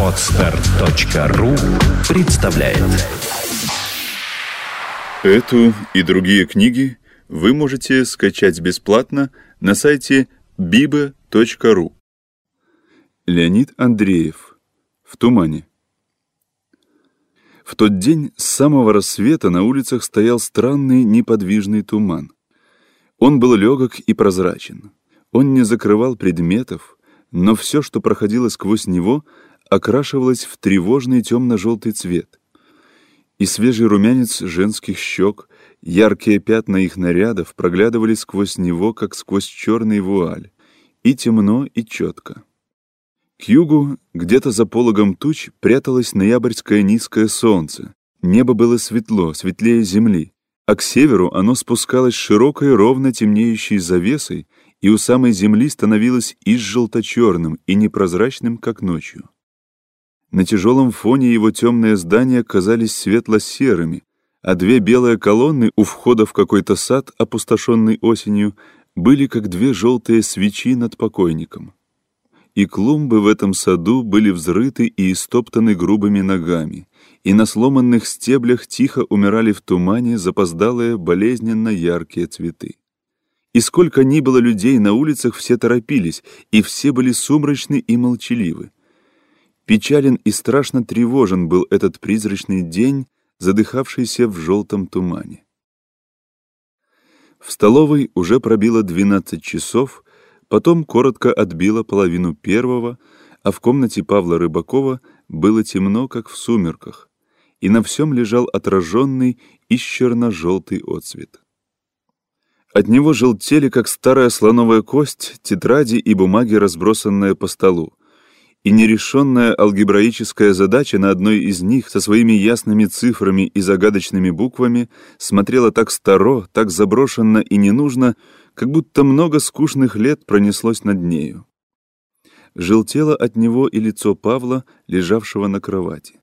Отстар.ру представляет Эту и другие книги вы можете скачать бесплатно на сайте biba.ru Леонид Андреев «В тумане» В тот день с самого рассвета на улицах стоял странный неподвижный туман. Он был легок и прозрачен. Он не закрывал предметов, но все, что проходило сквозь него, окрашивалось в тревожный темно-желтый цвет. И свежий румянец женских щек, яркие пятна их нарядов проглядывали сквозь него, как сквозь черный вуаль, и темно, и четко. К югу, где-то за пологом туч, пряталось ноябрьское низкое солнце. Небо было светло, светлее земли, а к северу оно спускалось широкой, ровно темнеющей завесой, и у самой земли становилось и желто-черным, и непрозрачным, как ночью. На тяжелом фоне его темные здания казались светло-серыми, а две белые колонны у входа в какой-то сад, опустошенный осенью, были как две желтые свечи над покойником и клумбы в этом саду были взрыты и истоптаны грубыми ногами, и на сломанных стеблях тихо умирали в тумане запоздалые болезненно яркие цветы. И сколько ни было людей на улицах, все торопились, и все были сумрачны и молчаливы. Печален и страшно тревожен был этот призрачный день, задыхавшийся в желтом тумане. В столовой уже пробило двенадцать часов, Потом коротко отбила половину первого, а в комнате Павла Рыбакова было темно, как в сумерках, и на всем лежал отраженный и черно-желтый отцвет. От него желтели, как старая слоновая кость, тетради и бумаги, разбросанные по столу, и нерешенная алгебраическая задача на одной из них со своими ясными цифрами и загадочными буквами смотрела так старо, так заброшенно и ненужно, как будто много скучных лет пронеслось над нею. Желтело от него и лицо Павла, лежавшего на кровати.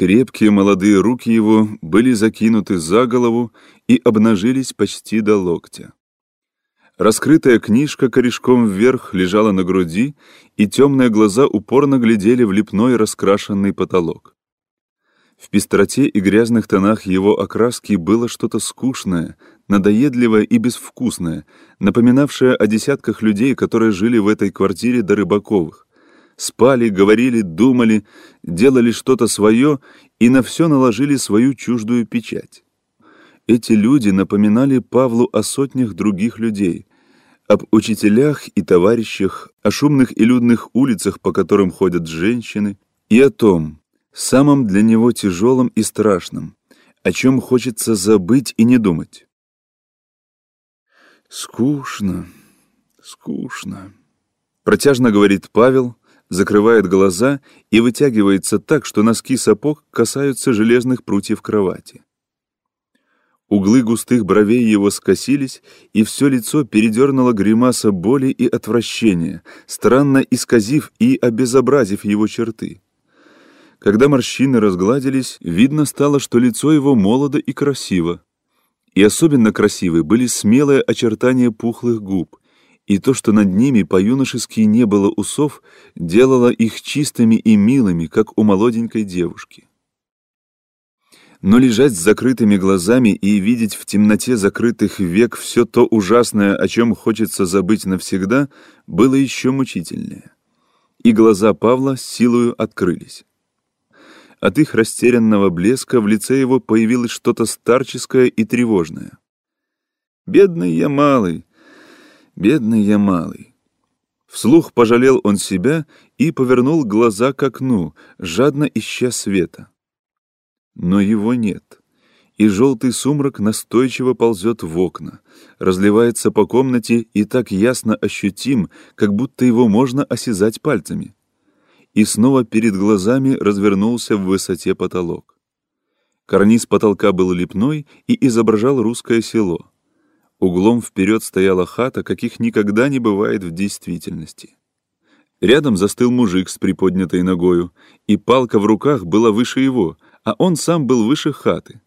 Крепкие молодые руки его были закинуты за голову и обнажились почти до локтя. Раскрытая книжка корешком вверх лежала на груди, и темные глаза упорно глядели в лепной раскрашенный потолок. В пестроте и грязных тонах его окраски было что-то скучное, надоедливое и безвкусное, напоминавшее о десятках людей, которые жили в этой квартире до Рыбаковых. Спали, говорили, думали, делали что-то свое и на все наложили свою чуждую печать. Эти люди напоминали Павлу о сотнях других людей, об учителях и товарищах, о шумных и людных улицах, по которым ходят женщины, и о том, самом для него тяжелом и страшном, о чем хочется забыть и не думать. «Скучно, скучно», — протяжно говорит Павел, закрывает глаза и вытягивается так, что носки сапог касаются железных прутьев кровати. Углы густых бровей его скосились, и все лицо передернуло гримаса боли и отвращения, странно исказив и обезобразив его черты. Когда морщины разгладились, видно стало, что лицо его молодо и красиво. И особенно красивы были смелые очертания пухлых губ, и то, что над ними по-юношески не было усов, делало их чистыми и милыми, как у молоденькой девушки. Но лежать с закрытыми глазами и видеть в темноте закрытых век все то ужасное, о чем хочется забыть навсегда, было еще мучительнее. И глаза Павла силою открылись. От их растерянного блеска в лице его появилось что-то старческое и тревожное. «Бедный я малый, бедный я малый». Вслух пожалел он себя и повернул глаза к окну, жадно ища света. Но его нет, и желтый сумрак настойчиво ползет в окна, разливается по комнате и так ясно ощутим, как будто его можно осязать пальцами и снова перед глазами развернулся в высоте потолок. Карниз потолка был лепной и изображал русское село. Углом вперед стояла хата, каких никогда не бывает в действительности. Рядом застыл мужик с приподнятой ногою, и палка в руках была выше его, а он сам был выше хаты.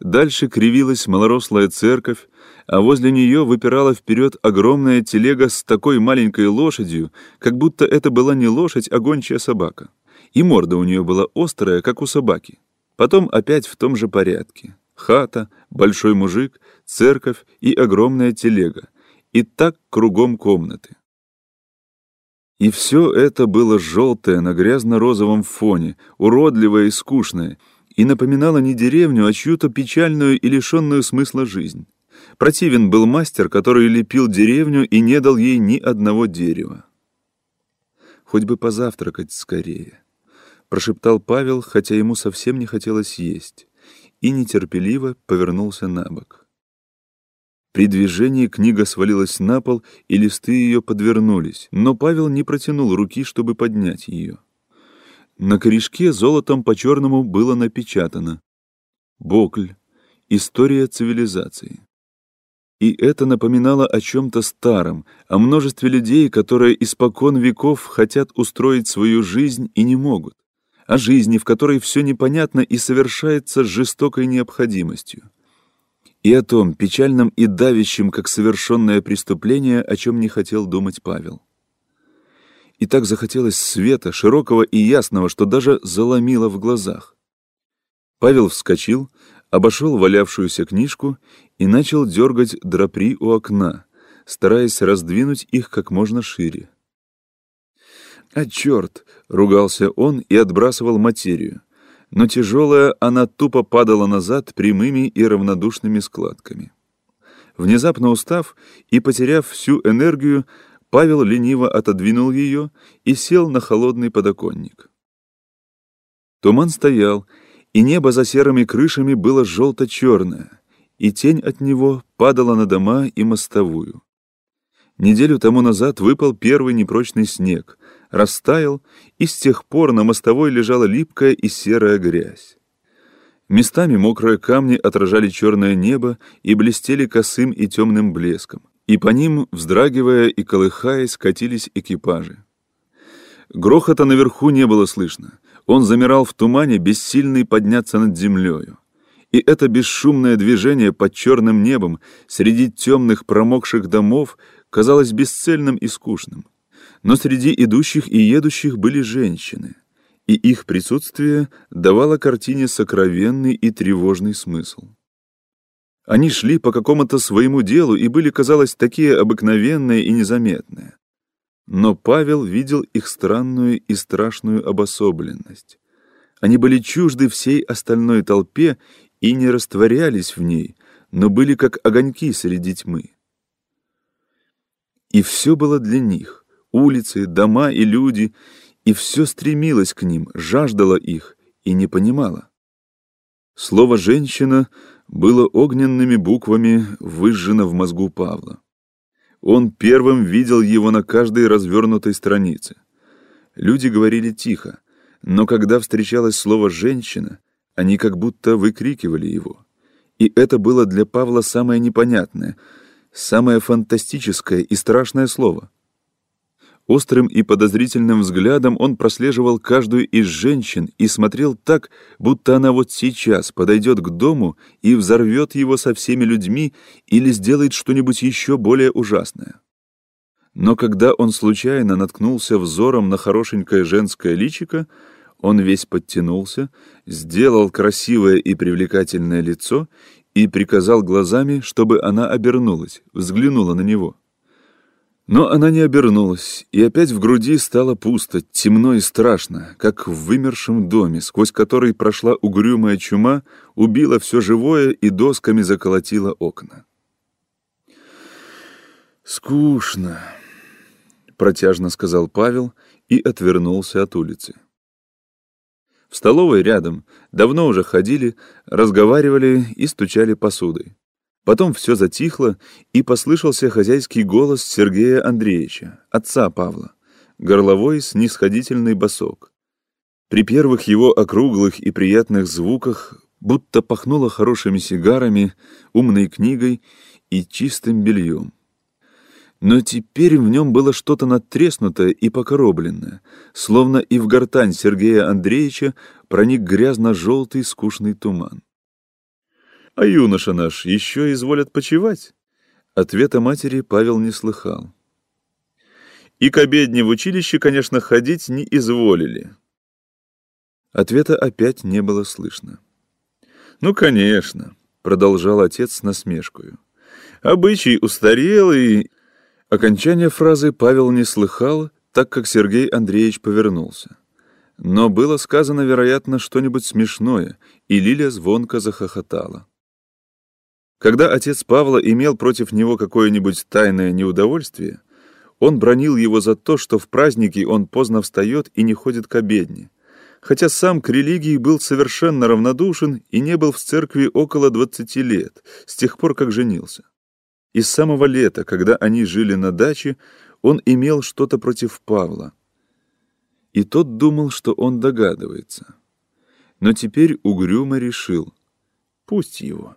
Дальше кривилась малорослая церковь, а возле нее выпирала вперед огромная телега с такой маленькой лошадью, как будто это была не лошадь, а гончая собака. И морда у нее была острая, как у собаки. Потом опять в том же порядке. Хата, большой мужик, церковь и огромная телега. И так кругом комнаты. И все это было желтое на грязно-розовом фоне, уродливое и скучное, и напоминало не деревню, а чью-то печальную и лишенную смысла жизнь. Противен был мастер, который лепил деревню и не дал ей ни одного дерева. «Хоть бы позавтракать скорее», — прошептал Павел, хотя ему совсем не хотелось есть, и нетерпеливо повернулся на бок. При движении книга свалилась на пол, и листы ее подвернулись, но Павел не протянул руки, чтобы поднять ее. На корешке золотом по-черному было напечатано «Бокль. История цивилизации». И это напоминало о чем-то старом, о множестве людей, которые испокон веков хотят устроить свою жизнь и не могут, о жизни, в которой все непонятно и совершается с жестокой необходимостью, и о том печальном и давящем, как совершенное преступление, о чем не хотел думать Павел. И так захотелось света, широкого и ясного, что даже заломило в глазах. Павел вскочил, обошел валявшуюся книжку и начал дергать драпри у окна, стараясь раздвинуть их как можно шире. «А черт!» — ругался он и отбрасывал материю. Но тяжелая она тупо падала назад прямыми и равнодушными складками. Внезапно устав и потеряв всю энергию, Павел лениво отодвинул ее и сел на холодный подоконник. Туман стоял, и небо за серыми крышами было желто-черное, и тень от него падала на дома и мостовую. Неделю тому назад выпал первый непрочный снег, растаял, и с тех пор на мостовой лежала липкая и серая грязь. Местами мокрые камни отражали черное небо и блестели косым и темным блеском, и по ним, вздрагивая и колыхаясь, катились экипажи. Грохота наверху не было слышно, он замирал в тумане, бессильный подняться над землею. И это бесшумное движение под черным небом среди темных промокших домов казалось бесцельным и скучным. Но среди идущих и едущих были женщины, и их присутствие давало картине сокровенный и тревожный смысл. Они шли по какому-то своему делу и были, казалось, такие обыкновенные и незаметные. Но Павел видел их странную и страшную обособленность. Они были чужды всей остальной толпе и не растворялись в ней, но были как огоньки среди тьмы. И все было для них — улицы, дома и люди, и все стремилось к ним, жаждало их и не понимало. Слово «женщина» было огненными буквами выжжено в мозгу Павла. Он первым видел его на каждой развернутой странице. Люди говорили тихо, но когда встречалось слово «женщина», они как будто выкрикивали его. И это было для Павла самое непонятное, самое фантастическое и страшное слово. Острым и подозрительным взглядом он прослеживал каждую из женщин и смотрел так, будто она вот сейчас подойдет к дому и взорвет его со всеми людьми или сделает что-нибудь еще более ужасное. Но когда он случайно наткнулся взором на хорошенькое женское личико, он весь подтянулся, сделал красивое и привлекательное лицо и приказал глазами, чтобы она обернулась, взглянула на него. Но она не обернулась, и опять в груди стало пусто, темно и страшно, как в вымершем доме, сквозь который прошла угрюмая чума, убила все живое и досками заколотила окна. «Скучно», — протяжно сказал Павел и отвернулся от улицы. В столовой рядом давно уже ходили, разговаривали и стучали посудой. Потом все затихло, и послышался хозяйский голос Сергея Андреевича, отца Павла, горловой снисходительный босок. При первых его округлых и приятных звуках будто пахнуло хорошими сигарами, умной книгой и чистым бельем. Но теперь в нем было что-то надтреснутое и покоробленное, словно и в гортань Сергея Андреевича проник грязно-желтый скучный туман. А юноша наш еще изволят почевать? Ответа матери Павел не слыхал. И к обедне в училище, конечно, ходить не изволили. Ответа опять не было слышно. «Ну, конечно», — продолжал отец с насмешкою. «Обычай устарелый...» Окончание фразы Павел не слыхал, так как Сергей Андреевич повернулся. Но было сказано, вероятно, что-нибудь смешное, и Лиля звонко захохотала. Когда отец Павла имел против него какое-нибудь тайное неудовольствие, он бронил его за то, что в праздники он поздно встает и не ходит к обедне, хотя сам к религии был совершенно равнодушен и не был в церкви около 20 лет, с тех пор, как женился. И с самого лета, когда они жили на даче, он имел что-то против Павла. И тот думал, что он догадывается. Но теперь угрюмо решил — пусть его.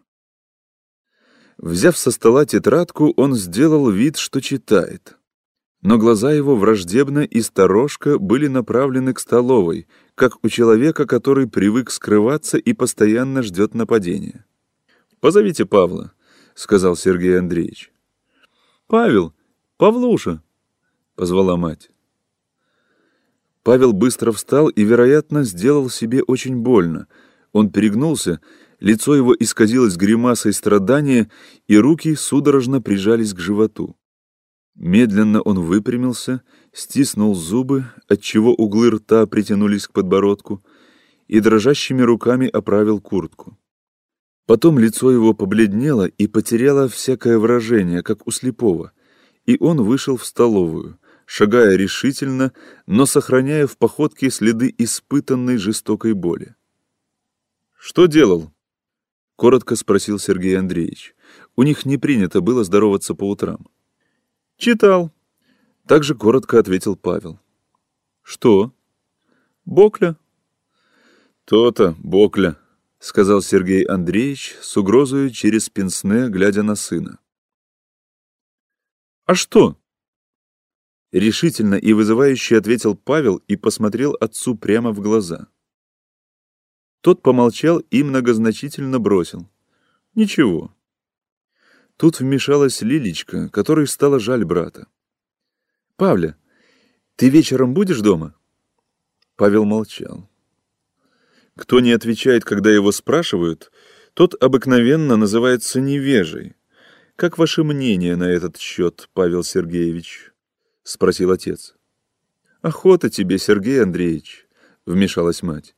Взяв со стола тетрадку, он сделал вид, что читает. Но глаза его враждебно и сторожко были направлены к столовой, как у человека, который привык скрываться и постоянно ждет нападения. «Позовите Павла», — сказал Сергей Андреевич. «Павел! Павлуша!» — позвала мать. Павел быстро встал и, вероятно, сделал себе очень больно. Он перегнулся лицо его исказилось гримасой страдания, и руки судорожно прижались к животу. Медленно он выпрямился, стиснул зубы, отчего углы рта притянулись к подбородку, и дрожащими руками оправил куртку. Потом лицо его побледнело и потеряло всякое выражение, как у слепого, и он вышел в столовую, шагая решительно, но сохраняя в походке следы испытанной жестокой боли. «Что делал?» Коротко спросил Сергей Андреевич. У них не принято было здороваться по утрам. Читал. Также коротко ответил Павел. Что? Бокля. То-то, Бокля, сказал Сергей Андреевич с угрозой через пенсне, глядя на сына. А что? Решительно и вызывающе ответил Павел и посмотрел отцу прямо в глаза. Тот помолчал и многозначительно бросил. «Ничего». Тут вмешалась Лилечка, которой стало жаль брата. «Павля, ты вечером будешь дома?» Павел молчал. Кто не отвечает, когда его спрашивают, тот обыкновенно называется невежей. Как ваше мнение на этот счет, Павел Сергеевич? — спросил отец. «Охота тебе, Сергей Андреевич», — вмешалась мать.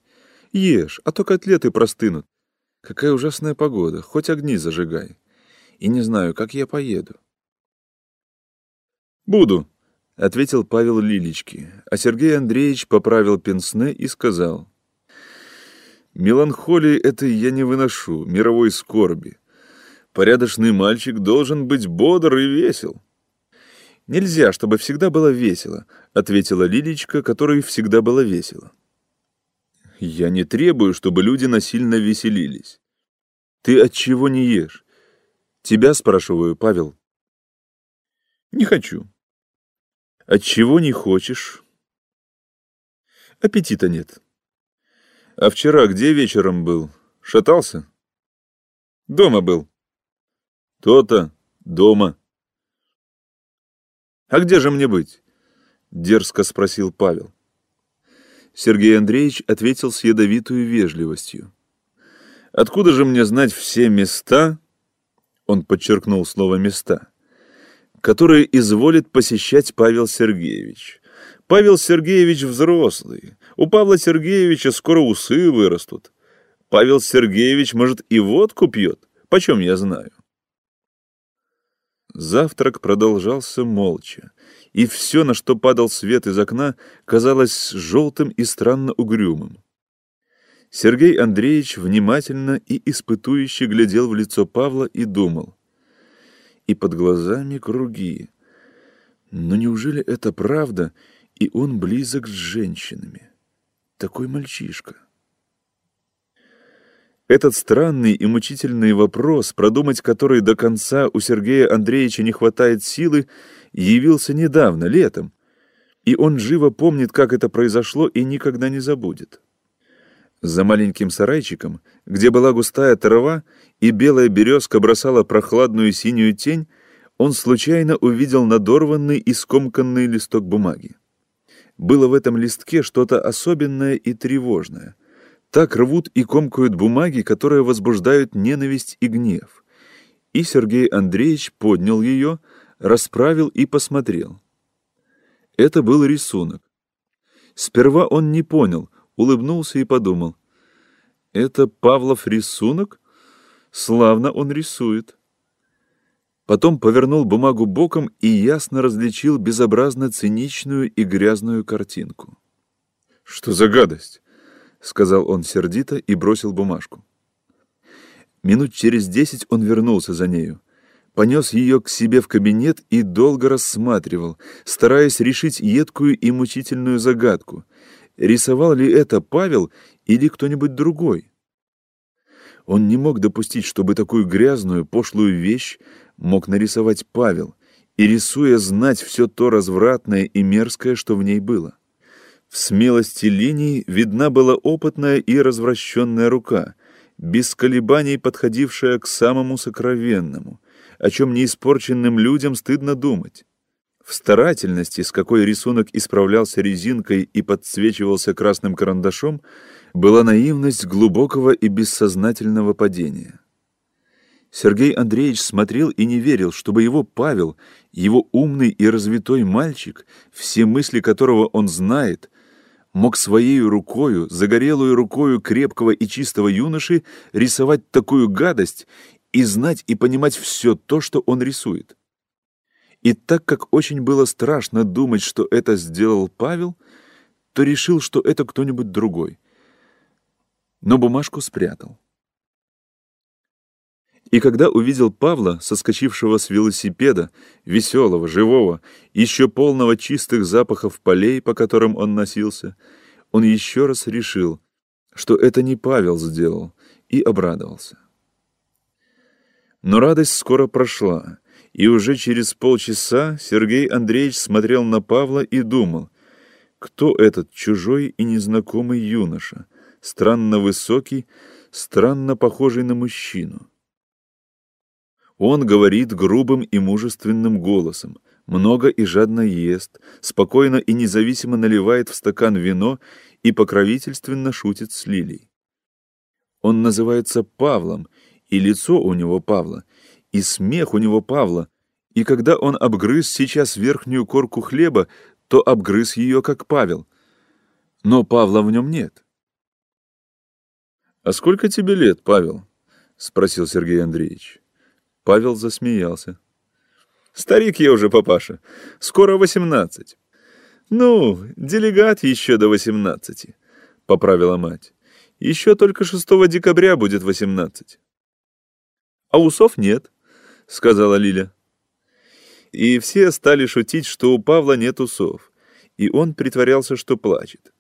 Ешь, а то котлеты простынут. Какая ужасная погода, хоть огни зажигай. И не знаю, как я поеду. Буду, — ответил Павел Лилечки, а Сергей Андреевич поправил пенсне и сказал. Меланхолии этой я не выношу, мировой скорби. Порядочный мальчик должен быть бодр и весел. Нельзя, чтобы всегда было весело, — ответила Лилечка, которой всегда было весело. Я не требую, чтобы люди насильно веселились. Ты от чего не ешь? Тебя спрашиваю, Павел. Не хочу. От чего не хочешь? Аппетита нет. А вчера где вечером был? Шатался? Дома был. То-то, дома. А где же мне быть? Дерзко спросил Павел. Сергей Андреевич ответил с ядовитую вежливостью. «Откуда же мне знать все места?» Он подчеркнул слово «места», которые изволит посещать Павел Сергеевич. Павел Сергеевич взрослый. У Павла Сергеевича скоро усы вырастут. Павел Сергеевич, может, и водку пьет. Почем я знаю? Завтрак продолжался молча и все, на что падал свет из окна, казалось желтым и странно угрюмым. Сергей Андреевич внимательно и испытующе глядел в лицо Павла и думал. И под глазами круги. Но неужели это правда, и он близок с женщинами? Такой мальчишка. Этот странный и мучительный вопрос, продумать который до конца у Сергея Андреевича не хватает силы, явился недавно, летом, и он живо помнит, как это произошло, и никогда не забудет. За маленьким сарайчиком, где была густая трава и белая березка бросала прохладную синюю тень, он случайно увидел надорванный и скомканный листок бумаги. Было в этом листке что-то особенное и тревожное. Так рвут и комкают бумаги, которые возбуждают ненависть и гнев. И Сергей Андреевич поднял ее, расправил и посмотрел. Это был рисунок. Сперва он не понял, улыбнулся и подумал. «Это Павлов рисунок? Славно он рисует». Потом повернул бумагу боком и ясно различил безобразно циничную и грязную картинку. «Что за гадость?» — сказал он сердито и бросил бумажку. Минут через десять он вернулся за нею. Понес ее к себе в кабинет и долго рассматривал, стараясь решить едкую и мучительную загадку. Рисовал ли это Павел или кто-нибудь другой? Он не мог допустить, чтобы такую грязную, пошлую вещь мог нарисовать Павел, и, рисуя, знать все то развратное и мерзкое, что в ней было. В смелости линий видна была опытная и развращенная рука, без колебаний подходившая к самому сокровенному, о чем неиспорченным людям стыдно думать. В старательности, с какой рисунок исправлялся резинкой и подсвечивался красным карандашом, была наивность глубокого и бессознательного падения. Сергей Андреевич смотрел и не верил, чтобы его Павел, его умный и развитой мальчик, все мысли которого он знает, мог своей рукою, загорелую рукою крепкого и чистого юноши рисовать такую гадость и знать и понимать все то, что он рисует. И так как очень было страшно думать, что это сделал Павел, то решил, что это кто-нибудь другой. Но бумажку спрятал. И когда увидел Павла, соскочившего с велосипеда, веселого, живого, еще полного чистых запахов полей, по которым он носился, он еще раз решил, что это не Павел сделал, и обрадовался. Но радость скоро прошла, и уже через полчаса Сергей Андреевич смотрел на Павла и думал, кто этот чужой и незнакомый юноша, странно высокий, странно похожий на мужчину. Он говорит грубым и мужественным голосом, много и жадно ест, спокойно и независимо наливает в стакан вино и покровительственно шутит с Лилей. Он называется Павлом, и лицо у него Павла, и смех у него Павла, и когда он обгрыз сейчас верхнюю корку хлеба, то обгрыз ее, как Павел. Но Павла в нем нет. «А сколько тебе лет, Павел?» — спросил Сергей Андреевич. Павел засмеялся. «Старик я уже, папаша. Скоро восемнадцать». «Ну, делегат еще до восемнадцати», — поправила мать. «Еще только шестого декабря будет восемнадцать». «А усов нет», — сказала Лиля. И все стали шутить, что у Павла нет усов, и он притворялся, что плачет.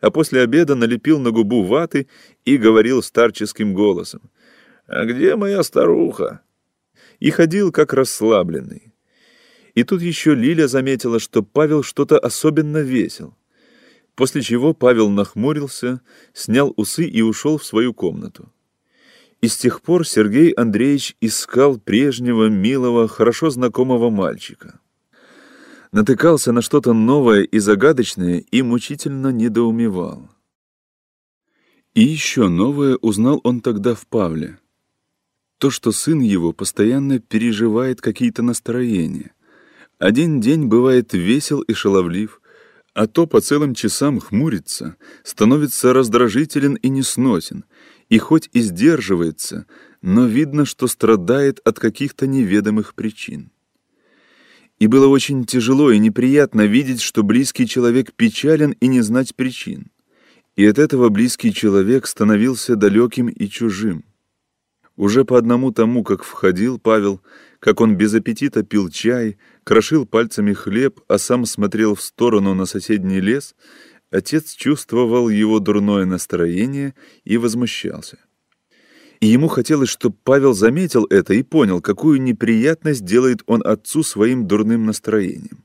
А после обеда налепил на губу ваты и говорил старческим голосом. «А где моя старуха?» И ходил как расслабленный. И тут еще Лиля заметила, что Павел что-то особенно весел. После чего Павел нахмурился, снял усы и ушел в свою комнату. И с тех пор Сергей Андреевич искал прежнего, милого, хорошо знакомого мальчика. Натыкался на что-то новое и загадочное и мучительно недоумевал. И еще новое узнал он тогда в Павле — то, что сын его постоянно переживает какие-то настроения. Один день бывает весел и шаловлив, а то по целым часам хмурится, становится раздражителен и несносен, и хоть и сдерживается, но видно, что страдает от каких-то неведомых причин. И было очень тяжело и неприятно видеть, что близкий человек печален и не знать причин. И от этого близкий человек становился далеким и чужим. Уже по одному тому, как входил Павел, как он без аппетита пил чай, крошил пальцами хлеб, а сам смотрел в сторону на соседний лес, отец чувствовал его дурное настроение и возмущался. И ему хотелось, чтобы Павел заметил это и понял, какую неприятность делает он отцу своим дурным настроением.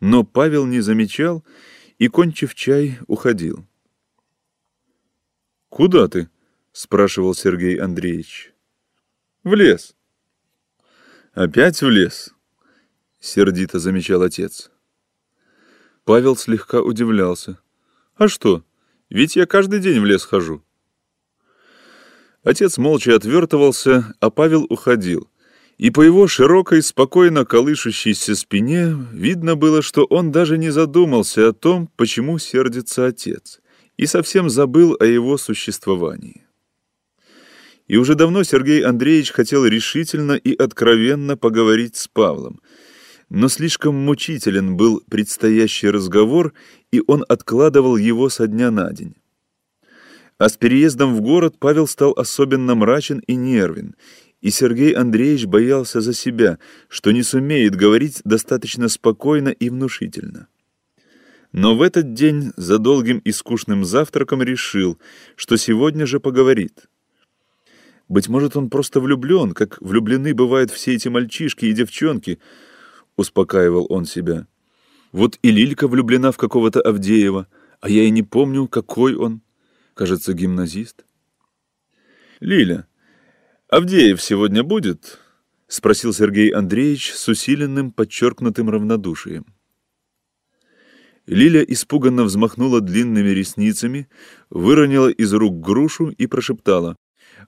Но Павел не замечал и, кончив чай, уходил. «Куда ты?» — спрашивал Сергей Андреевич. «В лес». «Опять в лес?» — сердито замечал отец. Павел слегка удивлялся. «А что? Ведь я каждый день в лес хожу». Отец молча отвертывался, а Павел уходил. И по его широкой, спокойно колышущейся спине видно было, что он даже не задумался о том, почему сердится отец, и совсем забыл о его существовании. И уже давно Сергей Андреевич хотел решительно и откровенно поговорить с Павлом, но слишком мучителен был предстоящий разговор, и он откладывал его со дня на день. А с переездом в город Павел стал особенно мрачен и нервен, и Сергей Андреевич боялся за себя, что не сумеет говорить достаточно спокойно и внушительно. Но в этот день за долгим и скучным завтраком решил, что сегодня же поговорит. Быть может, он просто влюблен, как влюблены бывают все эти мальчишки и девчонки, успокаивал он себя. Вот и Лилька влюблена в какого-то Авдеева, а я и не помню, какой он. Кажется, гимназист. Лиля, Авдеев сегодня будет? Спросил Сергей Андреевич с усиленным, подчеркнутым равнодушием. Лиля испуганно взмахнула длинными ресницами, выронила из рук грушу и прошептала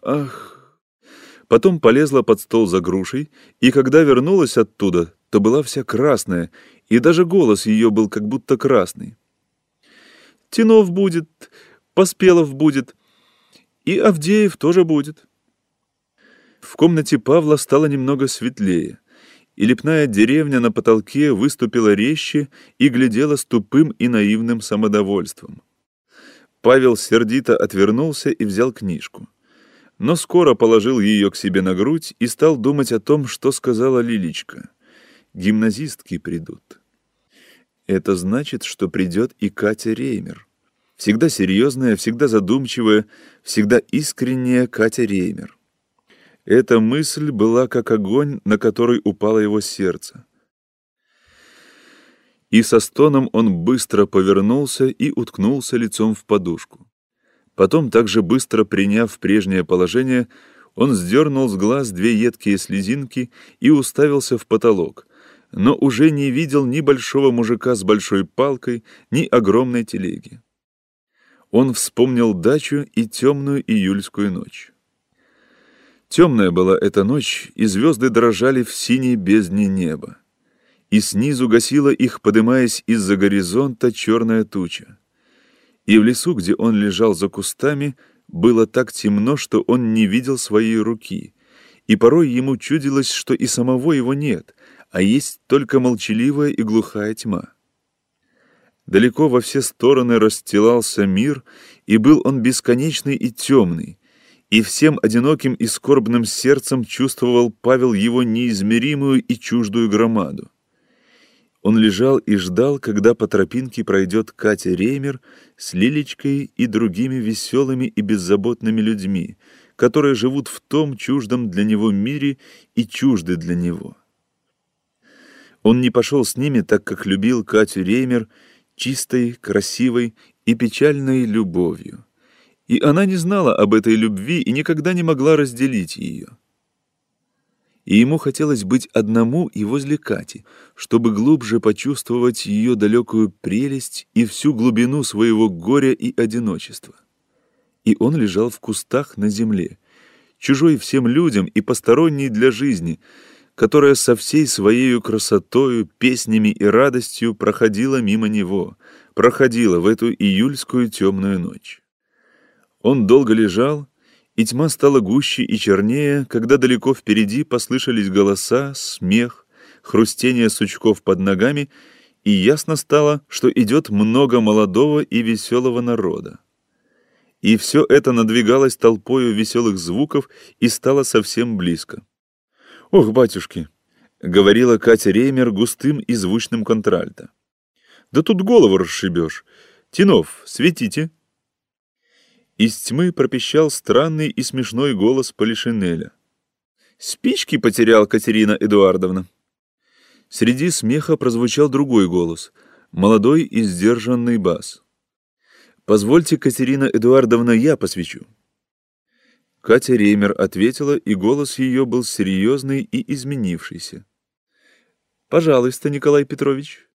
«Ах!». Потом полезла под стол за грушей, и когда вернулась оттуда, то была вся красная, и даже голос ее был как будто красный. «Тинов будет, Поспелов будет, и Авдеев тоже будет». В комнате Павла стало немного светлее и лепная деревня на потолке выступила резче и глядела с тупым и наивным самодовольством. Павел сердито отвернулся и взял книжку. Но скоро положил ее к себе на грудь и стал думать о том, что сказала Лиличка. Гимназистки придут. Это значит, что придет и Катя Реймер. Всегда серьезная, всегда задумчивая, всегда искренняя Катя Реймер. Эта мысль была как огонь, на который упало его сердце. И со стоном он быстро повернулся и уткнулся лицом в подушку. Потом, также быстро приняв прежнее положение, он сдернул с глаз две едкие слезинки и уставился в потолок, но уже не видел ни большого мужика с большой палкой, ни огромной телеги. Он вспомнил дачу и темную июльскую ночь. Темная была эта ночь, и звезды дрожали в синей бездне неба. И снизу гасила их, подымаясь из-за горизонта, черная туча. И в лесу, где он лежал за кустами, было так темно, что он не видел своей руки, и порой ему чудилось, что и самого его нет, а есть только молчаливая и глухая тьма. Далеко во все стороны расстилался мир, и был он бесконечный и темный, и всем одиноким и скорбным сердцем чувствовал Павел его неизмеримую и чуждую громаду. Он лежал и ждал, когда по тропинке пройдет Катя Реймер с Лилечкой и другими веселыми и беззаботными людьми, которые живут в том чуждом для него мире и чужды для него. Он не пошел с ними, так как любил Катю Реймер чистой, красивой и печальной любовью и она не знала об этой любви и никогда не могла разделить ее. И ему хотелось быть одному и возле Кати, чтобы глубже почувствовать ее далекую прелесть и всю глубину своего горя и одиночества. И он лежал в кустах на земле, чужой всем людям и посторонний для жизни, которая со всей своей красотою, песнями и радостью проходила мимо него, проходила в эту июльскую темную ночь. Он долго лежал, и тьма стала гуще и чернее, когда далеко впереди послышались голоса, смех, хрустение сучков под ногами, и ясно стало, что идет много молодого и веселого народа. И все это надвигалось толпою веселых звуков и стало совсем близко. «Ох, батюшки!» — говорила Катя Реймер густым и звучным контральто. «Да тут голову расшибешь! Тинов, светите!» Из тьмы пропищал странный и смешной голос Полишинеля. «Спички потерял Катерина Эдуардовна». Среди смеха прозвучал другой голос, молодой и сдержанный бас. «Позвольте, Катерина Эдуардовна, я посвящу». Катя Реймер ответила, и голос ее был серьезный и изменившийся. «Пожалуйста, Николай Петрович».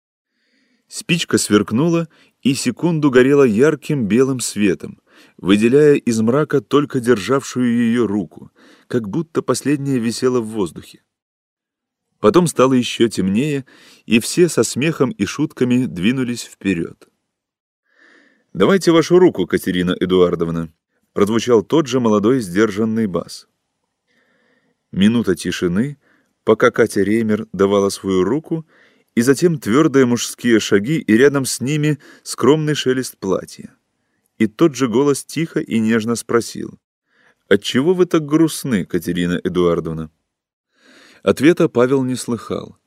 Спичка сверкнула и секунду горела ярким белым светом, выделяя из мрака только державшую ее руку, как будто последняя висела в воздухе. Потом стало еще темнее, и все со смехом и шутками двинулись вперед. «Давайте вашу руку, Катерина Эдуардовна», — прозвучал тот же молодой сдержанный бас. Минута тишины, пока Катя Реймер давала свою руку, и затем твердые мужские шаги, и рядом с ними скромный шелест платья. И тот же голос тихо и нежно спросил, «Отчего вы так грустны, Катерина Эдуардовна?» Ответа Павел не слыхал.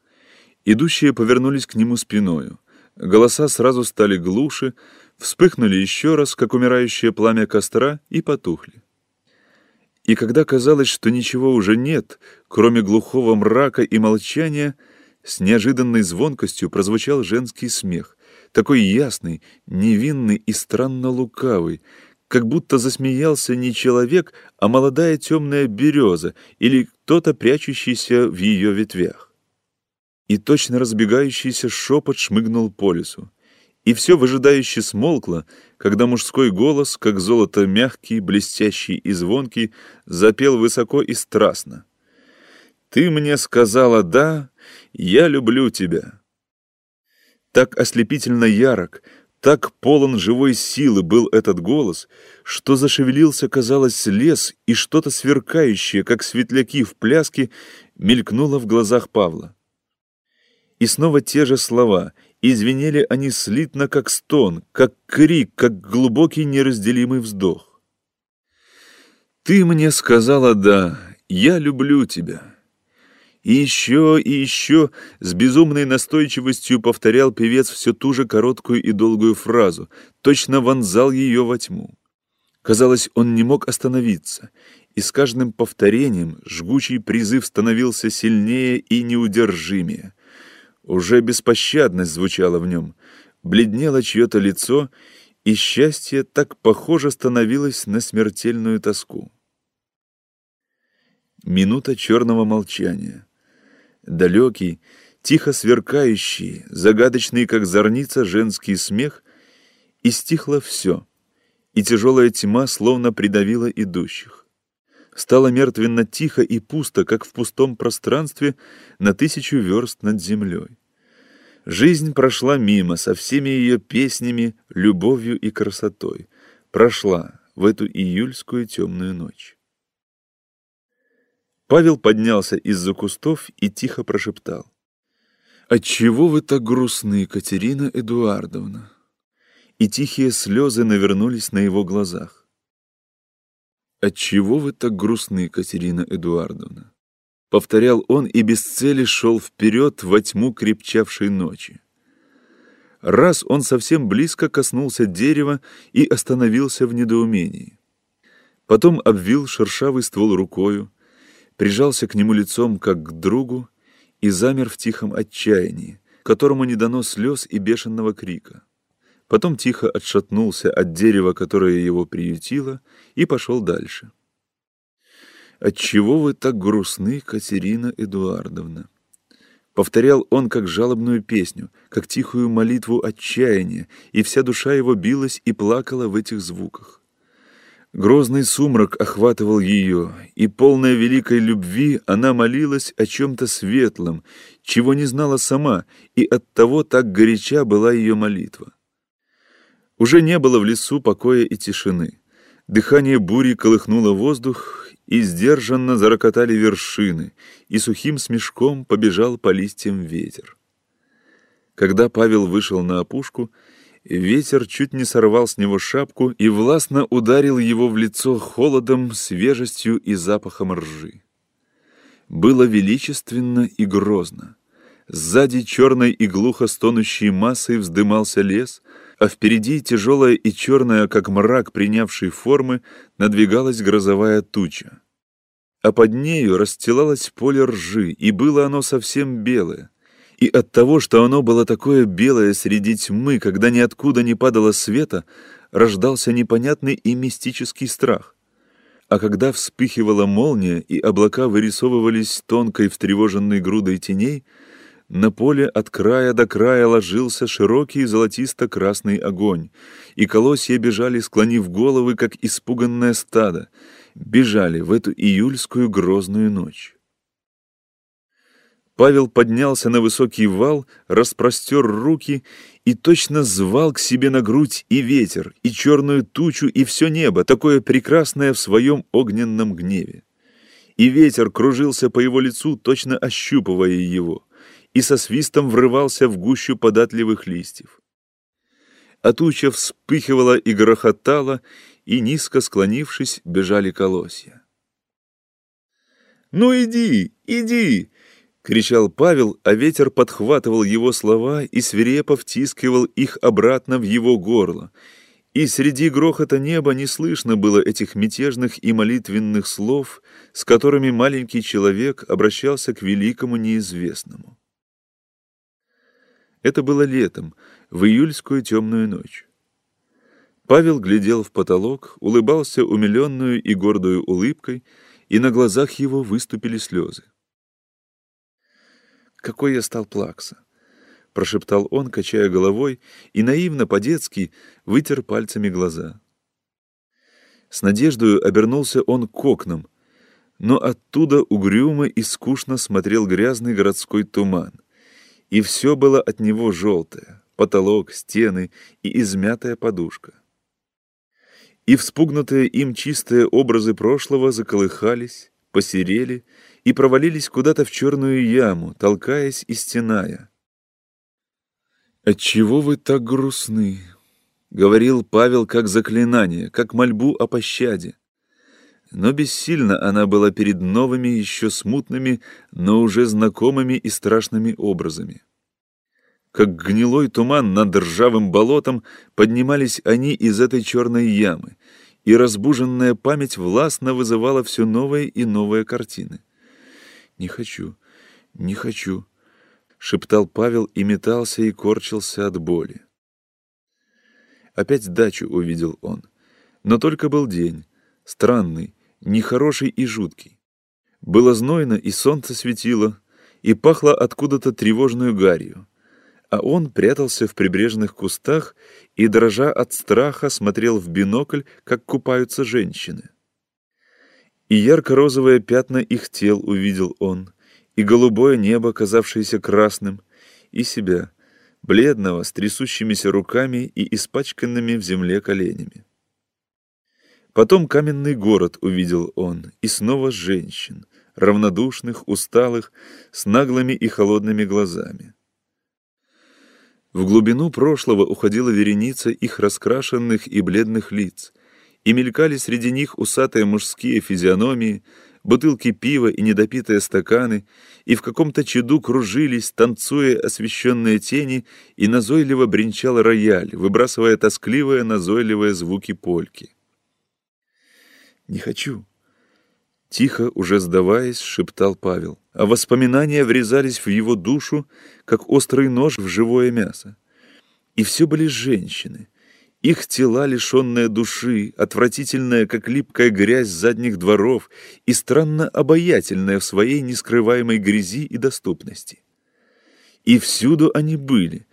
Идущие повернулись к нему спиною. Голоса сразу стали глуше, вспыхнули еще раз, как умирающее пламя костра, и потухли. И когда казалось, что ничего уже нет, кроме глухого мрака и молчания, с неожиданной звонкостью прозвучал женский смех, такой ясный, невинный и странно лукавый, как будто засмеялся не человек, а молодая темная береза или кто-то, прячущийся в ее ветвях. И точно разбегающийся шепот шмыгнул по лесу. И все выжидающе смолкло, когда мужской голос, как золото мягкий, блестящий и звонкий, запел высоко и страстно. «Ты мне сказала «да», я люблю тебя». Так ослепительно ярок, так полон живой силы был этот голос, что зашевелился, казалось, лес, и что-то сверкающее, как светляки в пляске, мелькнуло в глазах Павла. И снова те же слова, и звенели они слитно, как стон, как крик, как глубокий неразделимый вздох. «Ты мне сказала «да», я люблю тебя». Еще, и еще с безумной настойчивостью повторял певец все ту же короткую и долгую фразу, точно вонзал ее во тьму. Казалось, он не мог остановиться, и с каждым повторением жгучий призыв становился сильнее и неудержимее. Уже беспощадность звучала в нем, бледнело чье-то лицо, и счастье так похоже становилось на смертельную тоску. Минута черного молчания — далекий, тихо сверкающий, загадочный, как зорница, женский смех, и стихло все, и тяжелая тьма словно придавила идущих. Стало мертвенно тихо и пусто, как в пустом пространстве на тысячу верст над землей. Жизнь прошла мимо со всеми ее песнями, любовью и красотой. Прошла в эту июльскую темную ночь. Павел поднялся из-за кустов и тихо прошептал. «Отчего вы так грустны, Катерина Эдуардовна?» И тихие слезы навернулись на его глазах. «Отчего вы так грустны, Катерина Эдуардовна?» Повторял он и без цели шел вперед во тьму крепчавшей ночи. Раз он совсем близко коснулся дерева и остановился в недоумении. Потом обвил шершавый ствол рукою, прижался к нему лицом, как к другу, и замер в тихом отчаянии, которому не дано слез и бешеного крика. Потом тихо отшатнулся от дерева, которое его приютило, и пошел дальше. «Отчего вы так грустны, Катерина Эдуардовна?» Повторял он как жалобную песню, как тихую молитву отчаяния, и вся душа его билась и плакала в этих звуках. Грозный сумрак охватывал ее, и, полная великой любви, она молилась о чем-то светлом, чего не знала сама, и оттого так горяча была ее молитва. Уже не было в лесу покоя и тишины. Дыхание бури колыхнуло воздух, и сдержанно зарокотали вершины, и сухим смешком побежал по листьям ветер. Когда Павел вышел на опушку, Ветер чуть не сорвал с него шапку и властно ударил его в лицо холодом, свежестью и запахом ржи. Было величественно и грозно. Сзади черной и глухо стонущей массой вздымался лес, а впереди тяжелая и черная, как мрак, принявшей формы, надвигалась грозовая туча. А под нею расстилалось поле ржи, и было оно совсем белое, И от того, что оно было такое белое среди тьмы, когда ниоткуда не падало света, рождался непонятный и мистический страх. А когда вспыхивала молния и облака вырисовывались тонкой встревоженной грудой теней, на поле от края до края ложился широкий золотисто-красный огонь, и колосья бежали, склонив головы, как испуганное стадо, бежали в эту июльскую грозную ночь. Павел поднялся на высокий вал, распростер руки и точно звал к себе на грудь и ветер, и черную тучу, и все небо, такое прекрасное в своем огненном гневе. И ветер кружился по его лицу, точно ощупывая его, и со свистом врывался в гущу податливых листьев. А туча вспыхивала и грохотала, и, низко склонившись, бежали колосья. «Ну иди, иди!» — кричал Павел, а ветер подхватывал его слова и свирепо втискивал их обратно в его горло. И среди грохота неба не слышно было этих мятежных и молитвенных слов, с которыми маленький человек обращался к великому неизвестному. Это было летом, в июльскую темную ночь. Павел глядел в потолок, улыбался умиленную и гордую улыбкой, и на глазах его выступили слезы. Какой я стал плакса! Прошептал он, качая головой, и наивно, по-детски, вытер пальцами глаза. С надеждою обернулся он к окнам, но оттуда угрюмо и скучно смотрел грязный городской туман, и все было от него желтое — потолок, стены и измятая подушка. И вспугнутые им чистые образы прошлого заколыхались, посерели и провалились куда-то в черную яму, толкаясь и стеная. «Отчего вы так грустны?» — говорил Павел как заклинание, как мольбу о пощаде. Но бессильно она была перед новыми, еще смутными, но уже знакомыми и страшными образами. Как гнилой туман над ржавым болотом поднимались они из этой черной ямы, и разбуженная память властно вызывала все новые и новые картины. «Не хочу, не хочу», — шептал Павел и метался и корчился от боли. Опять дачу увидел он. Но только был день, странный, нехороший и жуткий. Было знойно, и солнце светило, и пахло откуда-то тревожную гарью. А он прятался в прибрежных кустах и, дрожа от страха, смотрел в бинокль, как купаются женщины. И ярко-розовые пятна их тел увидел он, и голубое небо, казавшееся красным, и себя, бледного, с трясущимися руками и испачканными в земле коленями. Потом каменный город увидел он, и снова женщин, равнодушных, усталых, с наглыми и холодными глазами. В глубину прошлого уходила вереница их раскрашенных и бледных лиц, и мелькали среди них усатые мужские физиономии, бутылки пива и недопитые стаканы, и в каком-то чаду кружились, танцуя освещенные тени, и назойливо бренчал рояль, выбрасывая тоскливые назойливые звуки польки. «Не хочу», — тихо, уже сдаваясь, шептал Павел, а воспоминания врезались в его душу, как острый нож в живое мясо. И все были женщины, их тела, лишенные души, отвратительная, как липкая грязь задних дворов, и странно обаятельная в своей нескрываемой грязи и доступности. И всюду они были.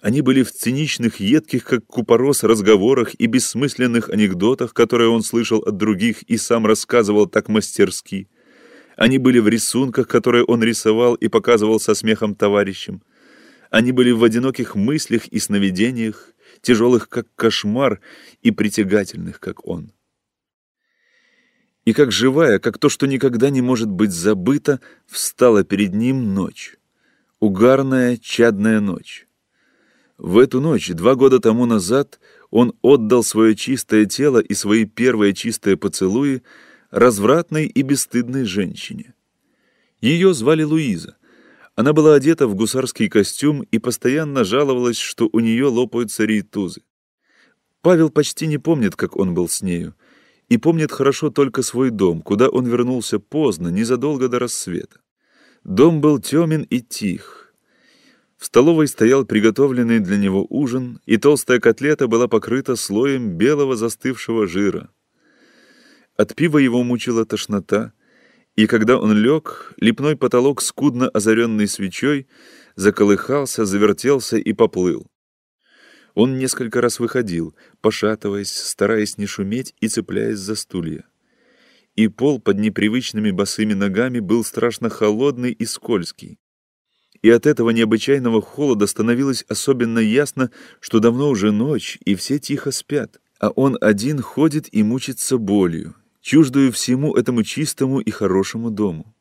Они были в циничных, едких, как купорос, разговорах и бессмысленных анекдотах, которые он слышал от других и сам рассказывал так мастерски. Они были в рисунках, которые он рисовал и показывал со смехом товарищам. Они были в одиноких мыслях и сновидениях, тяжелых, как кошмар, и притягательных, как он. И как живая, как то, что никогда не может быть забыто, встала перед ним ночь. Угарная, чадная ночь. В эту ночь, два года тому назад, он отдал свое чистое тело и свои первые чистые поцелуи развратной и бесстыдной женщине. Ее звали Луиза. Она была одета в гусарский костюм и постоянно жаловалась, что у нее лопаются рейтузы. Павел почти не помнит, как он был с нею, и помнит хорошо только свой дом, куда он вернулся поздно, незадолго до рассвета. Дом был темен и тих. В столовой стоял приготовленный для него ужин, и толстая котлета была покрыта слоем белого застывшего жира. От пива его мучила тошнота, и когда он лег, лепной потолок, скудно озаренный свечой, заколыхался, завертелся и поплыл. Он несколько раз выходил, пошатываясь, стараясь не шуметь и цепляясь за стулья. И пол под непривычными босыми ногами был страшно холодный и скользкий. И от этого необычайного холода становилось особенно ясно, что давно уже ночь, и все тихо спят, а он один ходит и мучится болью, чуждую всему этому чистому и хорошему дому.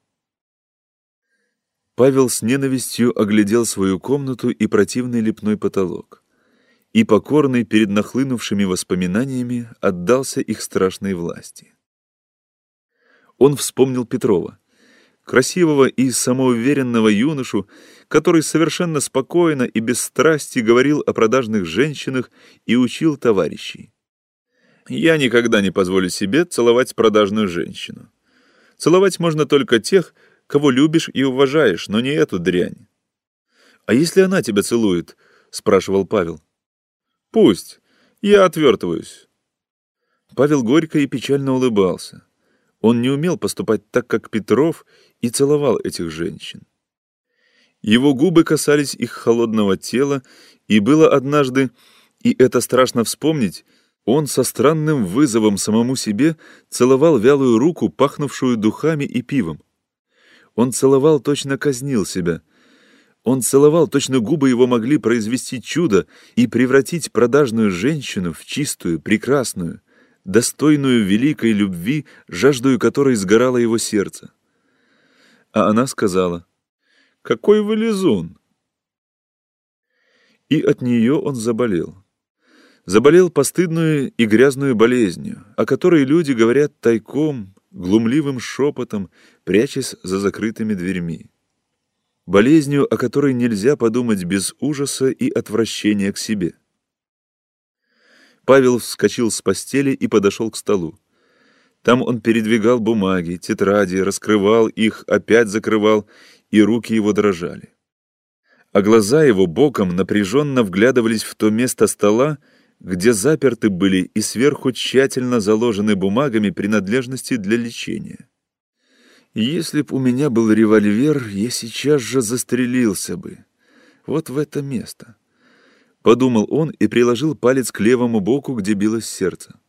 Павел с ненавистью оглядел свою комнату и противный лепной потолок и, покорный перед нахлынувшими воспоминаниями, отдался их страшной власти. Он вспомнил Петрова, красивого и самоуверенного юношу, который совершенно спокойно и без страсти говорил о продажных женщинах и учил товарищей. «Я никогда не позволю себе целовать продажную женщину. Целовать можно только тех, кого любишь и уважаешь, но не эту дрянь». «А если она тебя целует?» — спрашивал Павел. Пусть. Я отвертываюсь. Павел горько и печально улыбался. Он не умел поступать так, как Петров, и целовал этих женщин. Его губы касались их холодного тела, и было однажды, и это страшно вспомнить, он со странным вызовом самому себе целовал вялую руку, пахнувшую духами и пивом. Он целовал, точно казнил себя, он целовал, точно губы его могли произвести чудо и превратить продажную женщину в чистую, прекрасную, достойную великой любви, жаждую которой сгорало его сердце. А она сказала, «Какой вы лизун!» И от нее он заболел. Заболел постыдную и грязную болезнью, о которой люди говорят тайком, глумливым шепотом, прячась за закрытыми дверьми болезнью, о которой нельзя подумать без ужаса и отвращения к себе. Павел вскочил с постели и подошел к столу. Там он передвигал бумаги, тетради, раскрывал их, опять закрывал, и руки его дрожали. А глаза его боком напряженно вглядывались в то место стола, где заперты были и сверху тщательно заложены бумагами принадлежности для лечения. Если б у меня был револьвер, я сейчас же застрелился бы. Вот в это место. Подумал он и приложил палец к левому боку, где билось сердце.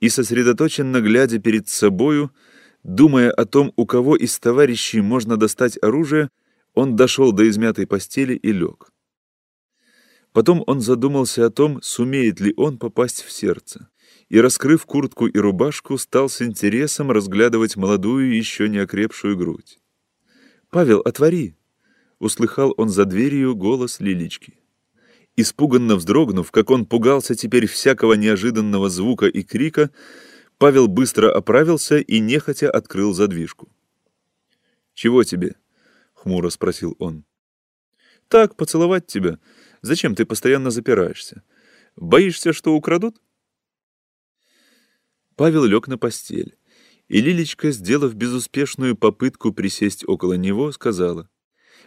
И сосредоточенно глядя перед собою, думая о том, у кого из товарищей можно достать оружие, он дошел до измятой постели и лег. Потом он задумался о том, сумеет ли он попасть в сердце и, раскрыв куртку и рубашку, стал с интересом разглядывать молодую, еще не окрепшую грудь. «Павел, отвори!» — услыхал он за дверью голос Лилички. Испуганно вздрогнув, как он пугался теперь всякого неожиданного звука и крика, Павел быстро оправился и нехотя открыл задвижку. «Чего тебе?» — хмуро спросил он. «Так, поцеловать тебя. Зачем ты постоянно запираешься? Боишься, что украдут?» Павел лег на постель, и Лилечка, сделав безуспешную попытку присесть около него, сказала,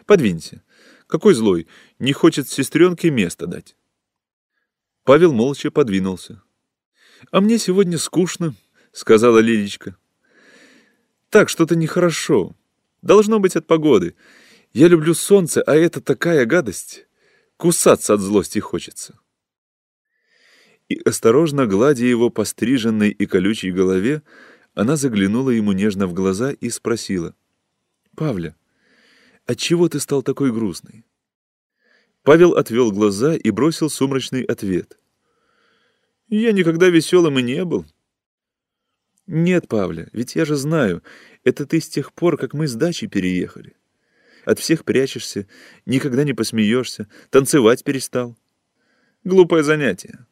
«Подвинься. Какой злой, не хочет сестренке место дать». Павел молча подвинулся. «А мне сегодня скучно», — сказала Лилечка. «Так, что-то нехорошо. Должно быть от погоды. Я люблю солнце, а это такая гадость. Кусаться от злости хочется» и, осторожно гладя его по стриженной и колючей голове, она заглянула ему нежно в глаза и спросила. «Павля, отчего ты стал такой грустный?» Павел отвел глаза и бросил сумрачный ответ. «Я никогда веселым и не был». «Нет, Павля, ведь я же знаю, это ты с тех пор, как мы с дачи переехали. От всех прячешься, никогда не посмеешься, танцевать перестал. Глупое занятие.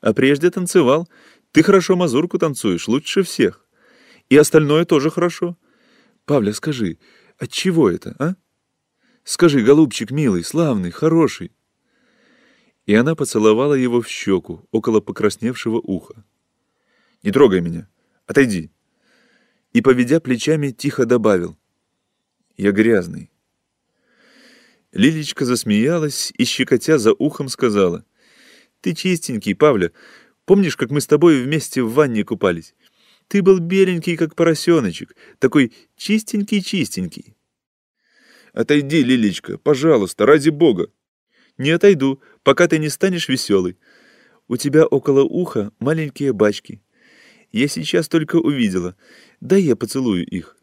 А прежде танцевал. Ты хорошо мазурку танцуешь, лучше всех. И остальное тоже хорошо. Павля, скажи, от чего это, а? Скажи, голубчик милый, славный, хороший. И она поцеловала его в щеку, около покрасневшего уха. «Не трогай меня. Отойди». И, поведя плечами, тихо добавил. «Я грязный». Лилечка засмеялась и, щекотя за ухом, сказала. «Ты чистенький, Павля. Помнишь, как мы с тобой вместе в ванне купались? Ты был беленький, как поросеночек, такой чистенький-чистенький». «Отойди, Лилечка, пожалуйста, ради бога». «Не отойду, пока ты не станешь веселый. У тебя около уха маленькие бачки. Я сейчас только увидела. Дай я поцелую их».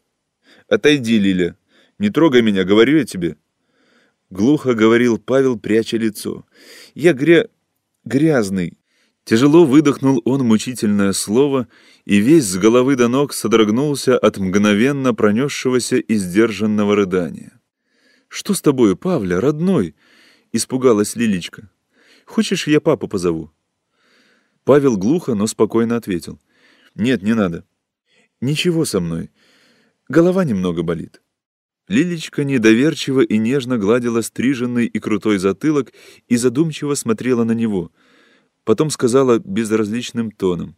«Отойди, Лиля. Не трогай меня, говорю я тебе». Глухо говорил Павел, пряча лицо. «Я гря... грязный». Тяжело выдохнул он мучительное слово, и весь с головы до ног содрогнулся от мгновенно пронесшегося и сдержанного рыдания. «Что с тобою, Павля, родной?» — испугалась Лилечка. «Хочешь, я папу позову?» Павел глухо, но спокойно ответил. «Нет, не надо. Ничего со мной. Голова немного болит». Лилечка недоверчиво и нежно гладила стриженный и крутой затылок и задумчиво смотрела на него. Потом сказала безразличным тоном.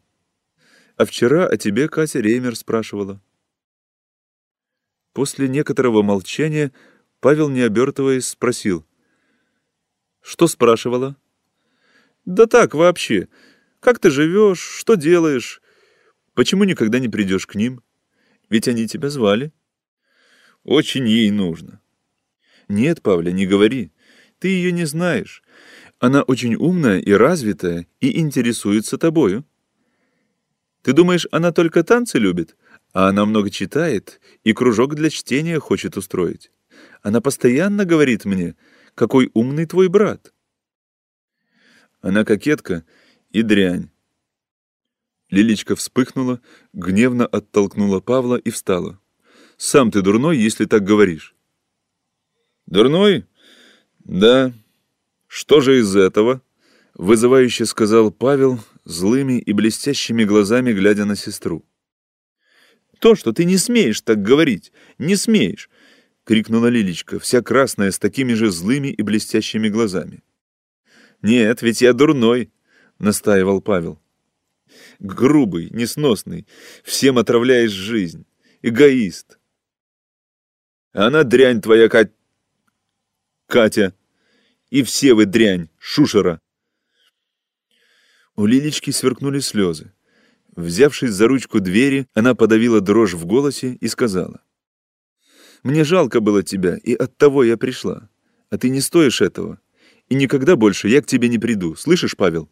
«А вчера о тебе Катя Реймер спрашивала». После некоторого молчания Павел, не обертываясь, спросил. «Что спрашивала?» «Да так, вообще. Как ты живешь? Что делаешь? Почему никогда не придешь к ним? Ведь они тебя звали». Очень ей нужно. Нет, Павля, не говори. Ты ее не знаешь. Она очень умная и развитая и интересуется тобою. Ты думаешь, она только танцы любит? А она много читает и кружок для чтения хочет устроить. Она постоянно говорит мне, какой умный твой брат. Она кокетка и дрянь. Лилечка вспыхнула, гневно оттолкнула Павла и встала. Сам ты дурной, если так говоришь. Дурной? Да. Что же из этого? Вызывающе сказал Павел, злыми и блестящими глазами глядя на сестру. То, что ты не смеешь так говорить, не смеешь, крикнула Лилечка, вся красная с такими же злыми и блестящими глазами. Нет, ведь я дурной, настаивал Павел. Грубый, несносный, всем отравляешь жизнь, эгоист. Она дрянь твоя, Кать... Катя. И все вы дрянь, шушера. У Лилечки сверкнули слезы. Взявшись за ручку двери, она подавила дрожь в голосе и сказала. «Мне жалко было тебя, и оттого я пришла. А ты не стоишь этого. И никогда больше я к тебе не приду. Слышишь, Павел?»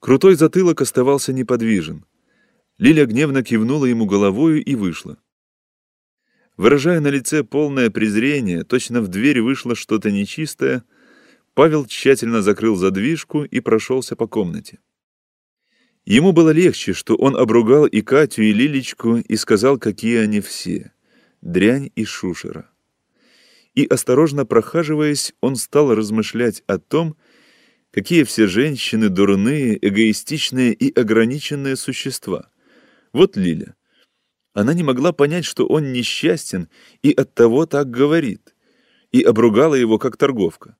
Крутой затылок оставался неподвижен. Лиля гневно кивнула ему головою и вышла. Выражая на лице полное презрение, точно в дверь вышло что-то нечистое, Павел тщательно закрыл задвижку и прошелся по комнате. Ему было легче, что он обругал и Катю, и Лилечку, и сказал, какие они все — дрянь и шушера. И, осторожно прохаживаясь, он стал размышлять о том, какие все женщины дурные, эгоистичные и ограниченные существа. Вот Лиля — она не могла понять, что он несчастен, и оттого так говорит, и обругала его как торговка.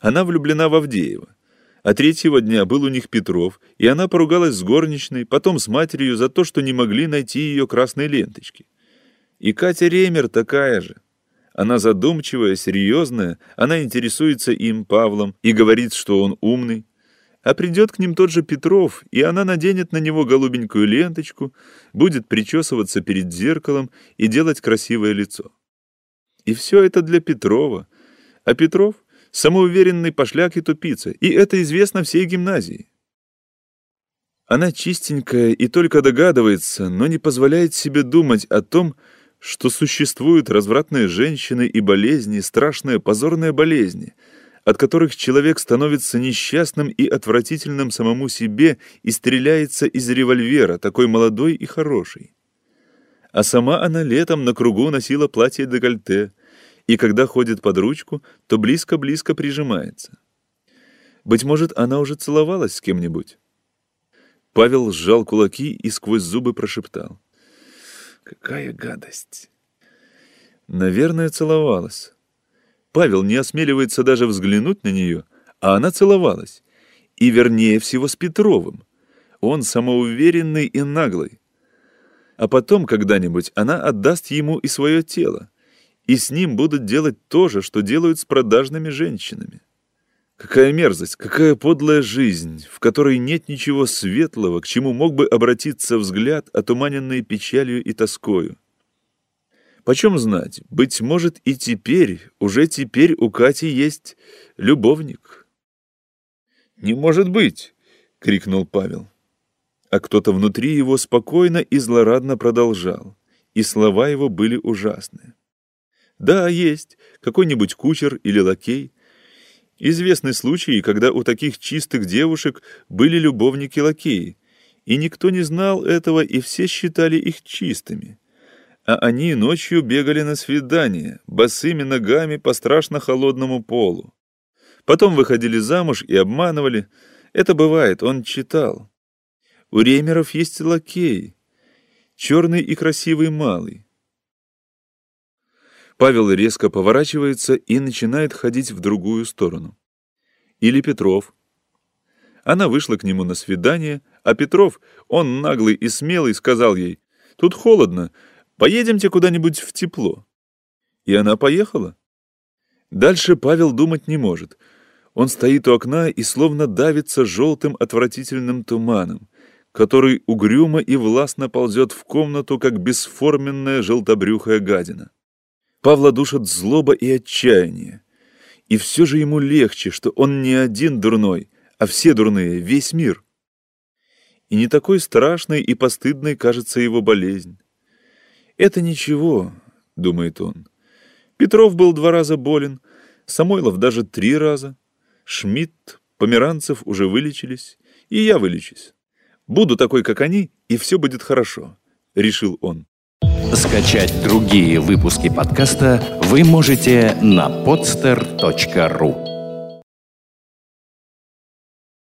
Она влюблена в Авдеева. А третьего дня был у них Петров, и она поругалась с горничной, потом с матерью за то, что не могли найти ее красной ленточки. И Катя Ремер такая же. Она задумчивая, серьезная, она интересуется им, Павлом, и говорит, что он умный, а придет к ним тот же Петров, и она наденет на него голубенькую ленточку, будет причесываться перед зеркалом и делать красивое лицо. И все это для Петрова. А Петров — самоуверенный пошляк и тупица, и это известно всей гимназии. Она чистенькая и только догадывается, но не позволяет себе думать о том, что существуют развратные женщины и болезни, страшные позорные болезни — от которых человек становится несчастным и отвратительным самому себе и стреляется из револьвера, такой молодой и хороший. А сама она летом на кругу носила платье декольте, и когда ходит под ручку, то близко-близко прижимается. Быть может, она уже целовалась с кем-нибудь. Павел сжал кулаки и сквозь зубы прошептал. «Какая гадость!» «Наверное, целовалась». Павел не осмеливается даже взглянуть на нее, а она целовалась. И вернее всего с Петровым. Он самоуверенный и наглый. А потом когда-нибудь она отдаст ему и свое тело. и с ним будут делать то же, что делают с продажными женщинами. Какая мерзость, какая подлая жизнь, в которой нет ничего светлого, к чему мог бы обратиться взгляд, отуманенный печалью и тоскою. Почем знать, быть может и теперь, уже теперь у Кати есть любовник. «Не может быть!» — крикнул Павел. А кто-то внутри его спокойно и злорадно продолжал, и слова его были ужасные. Да, есть, какой-нибудь кучер или лакей. Известны случаи, когда у таких чистых девушек были любовники-лакеи, и никто не знал этого, и все считали их чистыми. А они ночью бегали на свидание, босыми ногами по страшно холодному полу. Потом выходили замуж и обманывали. Это бывает, он читал. У Ремеров есть лакей, черный и красивый малый. Павел резко поворачивается и начинает ходить в другую сторону. Или Петров. Она вышла к нему на свидание, а Петров, он наглый и смелый, сказал ей, «Тут холодно, поедемте куда-нибудь в тепло». И она поехала. Дальше Павел думать не может. Он стоит у окна и словно давится желтым отвратительным туманом который угрюмо и властно ползет в комнату, как бесформенная желтобрюхая гадина. Павла душат злоба и отчаяние. И все же ему легче, что он не один дурной, а все дурные, весь мир. И не такой страшной и постыдной кажется его болезнь. «Это ничего», — думает он. Петров был два раза болен, Самойлов даже три раза. Шмидт, Померанцев уже вылечились, и я вылечусь. Буду такой, как они, и все будет хорошо», — решил он. Скачать другие выпуски подкаста вы можете на podster.ru